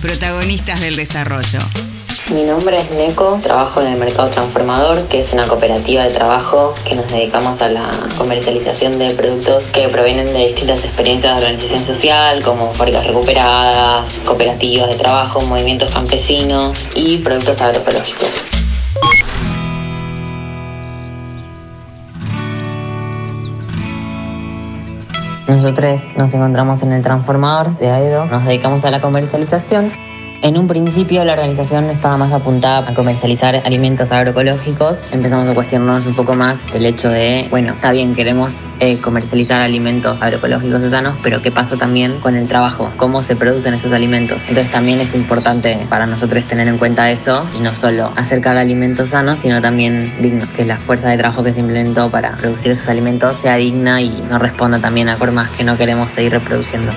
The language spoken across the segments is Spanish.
protagonistas del desarrollo. Mi nombre es Neko, trabajo en el Mercado Transformador, que es una cooperativa de trabajo que nos dedicamos a la comercialización de productos que provienen de distintas experiencias de organización social, como fábricas recuperadas, cooperativas de trabajo, movimientos campesinos y productos agroecológicos. Nosotros nos encontramos en el transformador de AEDO, nos dedicamos a la comercialización en un principio la organización estaba más apuntada a comercializar alimentos agroecológicos. Empezamos a cuestionarnos un poco más el hecho de, bueno, está bien, queremos eh, comercializar alimentos agroecológicos sanos, pero ¿qué pasa también con el trabajo? ¿Cómo se producen esos alimentos? Entonces también es importante para nosotros tener en cuenta eso y no solo acercar alimentos sanos, sino también dignos, que la fuerza de trabajo que se implementó para producir esos alimentos sea digna y no responda también a formas que no queremos seguir reproduciendo.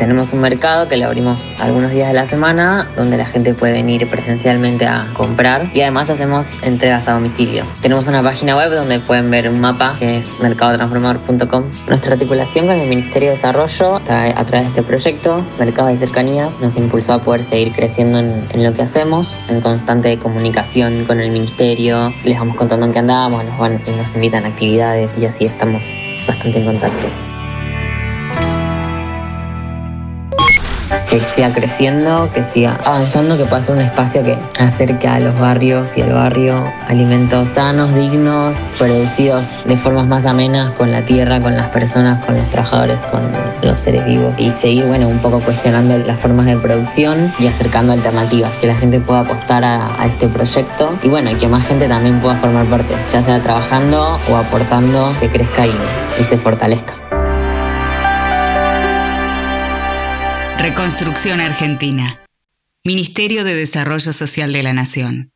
Tenemos un mercado que lo abrimos algunos días de la semana, donde la gente puede venir presencialmente a comprar y además hacemos entregas a domicilio. Tenemos una página web donde pueden ver un mapa que es mercadotransformador.com. Nuestra articulación con el Ministerio de Desarrollo a través de este proyecto, Mercado de Cercanías, nos impulsó a poder seguir creciendo en, lo que hacemos, en constante comunicación con el Ministerio. Les vamos contando en qué andamos, nos, van, nos invitan a actividades y así estamos bastante en contacto. Que siga creciendo, que siga avanzando, que pueda ser un espacio que acerque a los barrios y al barrio alimentos sanos, dignos, producidos de formas más amenas con la tierra, con las personas, con los trabajadores, con los seres vivos y seguir, bueno, un poco cuestionando las formas de producción y acercando alternativas, que la gente pueda apostar a, este proyecto y bueno, y que más gente también pueda formar parte, ya sea trabajando o aportando, que crezca y se fortalezca. Reconstrucción Argentina. Ministerio de Desarrollo Social de la Nación.